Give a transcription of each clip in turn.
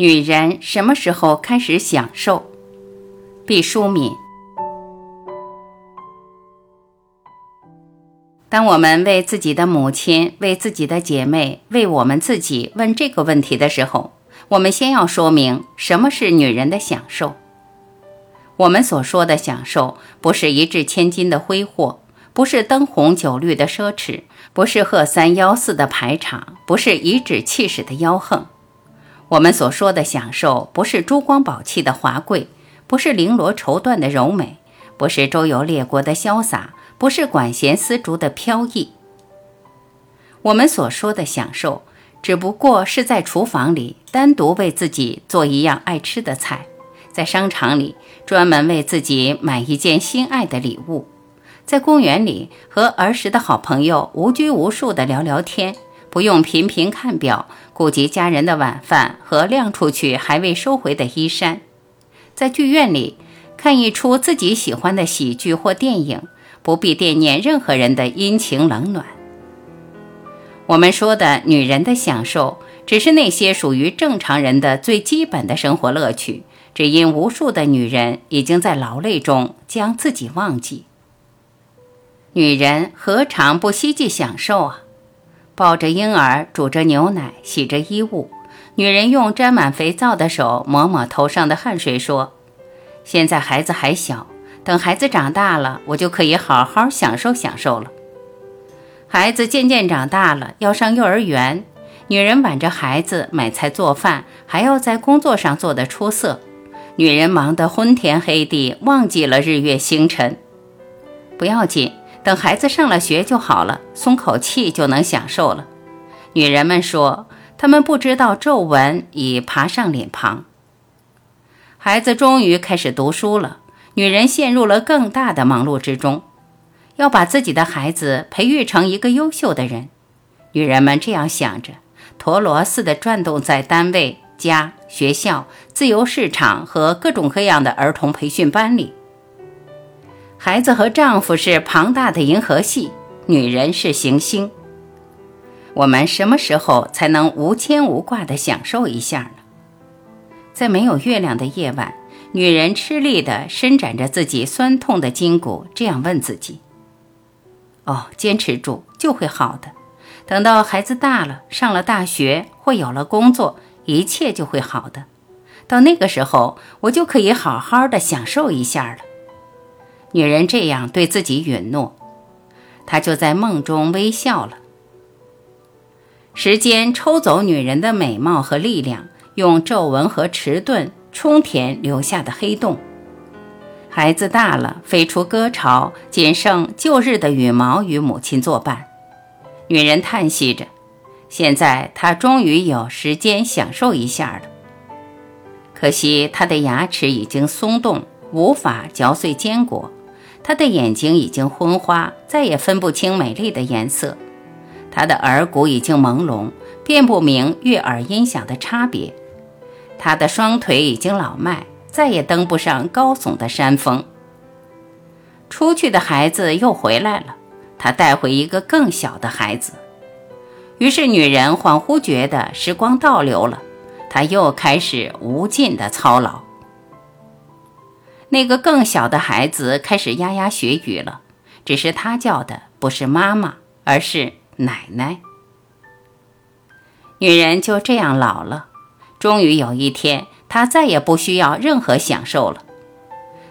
女人什么时候开始享受？毕淑敏。当我们为自己的母亲、为自己的姐妹、为我们自己问这个问题的时候，我们先要说明什么是女人的享受。我们所说的享受，不是一掷千金的挥霍，不是灯红酒绿的奢侈，不是贺三吆四的排场，不是颐指气使的吆喝。我们所说的享受，不是珠光宝气的华贵，不是绫罗绸缎的柔美，不是周游列国的潇洒，不是管弦丝竹的飘逸。我们所说的享受，只不过是在厨房里单独为自己做一样爱吃的菜，在商场里专门为自己买一件心爱的礼物，在公园里和儿时的好朋友无拘无束地聊聊天。不用频频看表，顾及家人的晚饭和晾出去还未收回的衣衫，在剧院里看一出自己喜欢的喜剧或电影，不必惦念任何人的阴晴冷暖。我们说的女人的享受，只是那些属于正常人的最基本的生活乐趣，只因无数的女人已经在劳累中将自己忘记。女人何尝不希冀享受啊？抱着婴儿，煮着牛奶，洗着衣物，女人用沾满肥皂的手抹抹头上的汗水，说：“现在孩子还小，等孩子长大了，我就可以好好享受享受了。”孩子渐渐长大了，要上幼儿园，女人挽着孩子买菜做饭，还要在工作上做得出色。女人忙得昏天黑地，忘记了日月星辰。不要紧。等孩子上了学就好了，松口气就能享受了。女人们说，她们不知道皱纹已爬上脸庞。孩子终于开始读书了，女人陷入了更大的忙碌之中，要把自己的孩子培育成一个优秀的人。女人们这样想着，陀螺似的转动在单位、家、学校、自由市场和各种各样的儿童培训班里。孩子和丈夫是庞大的银河系，女人是行星。我们什么时候才能无牵无挂地享受一下呢？在没有月亮的夜晚，女人吃力地伸展着自己酸痛的筋骨，这样问自己：“哦，坚持住，就会好的。等到孩子大了，上了大学或有了工作，一切就会好的。到那个时候，我就可以好好的享受一下了。”女人这样对自己允诺，她就在梦中微笑了。时间抽走女人的美貌和力量，用皱纹和迟钝充填留下的黑洞。孩子大了，飞出歌巢，仅剩旧日的羽毛与母亲作伴。女人叹息着，现在她终于有时间享受一下了。可惜她的牙齿已经松动，无法嚼碎坚果。他的眼睛已经昏花，再也分不清美丽的颜色；他的耳骨已经朦胧，辨不明悦耳音响的差别；他的双腿已经老迈，再也登不上高耸的山峰。出去的孩子又回来了，他带回一个更小的孩子。于是女人恍惚觉得时光倒流了，她又开始无尽的操劳。那个更小的孩子开始牙牙学语了，只是他叫的不是妈妈，而是奶奶。女人就这样老了，终于有一天，她再也不需要任何享受了。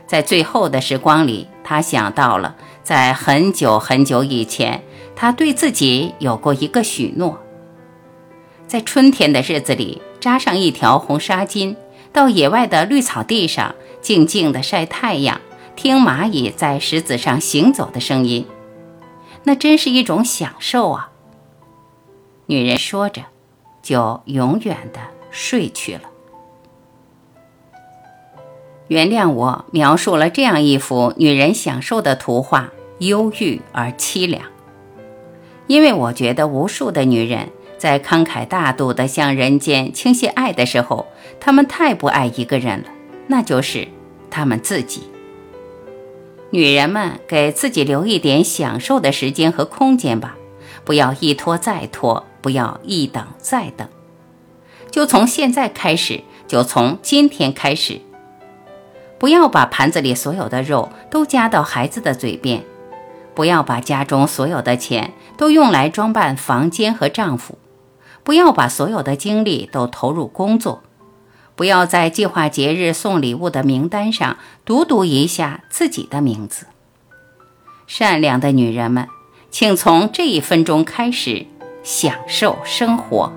在最后的时光里，她想到了，在很久很久以前，她对自己有过一个许诺：在春天的日子里，扎上一条红纱巾，到野外的绿草地上。静静地晒太阳，听蚂蚁在石子上行走的声音，那真是一种享受啊！女人说着，就永远地睡去了。原谅我描述了这样一幅女人享受的图画，忧郁而凄凉。因为我觉得，无数的女人在慷慨大度地向人间倾泻爱的时候，他们太不爱一个人了。那就是他们自己。女人们给自己留一点享受的时间和空间吧，不要一拖再拖，不要一等再等。就从现在开始，就从今天开始。不要把盘子里所有的肉都夹到孩子的嘴边，不要把家中所有的钱都用来装扮房间和丈夫，不要把所有的精力都投入工作，不要在计划节日送礼物的名单上读读一下自己的名字。善良的女人们，请从这一分钟开始享受生活。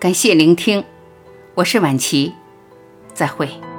感谢聆听，我是婉琪，再会。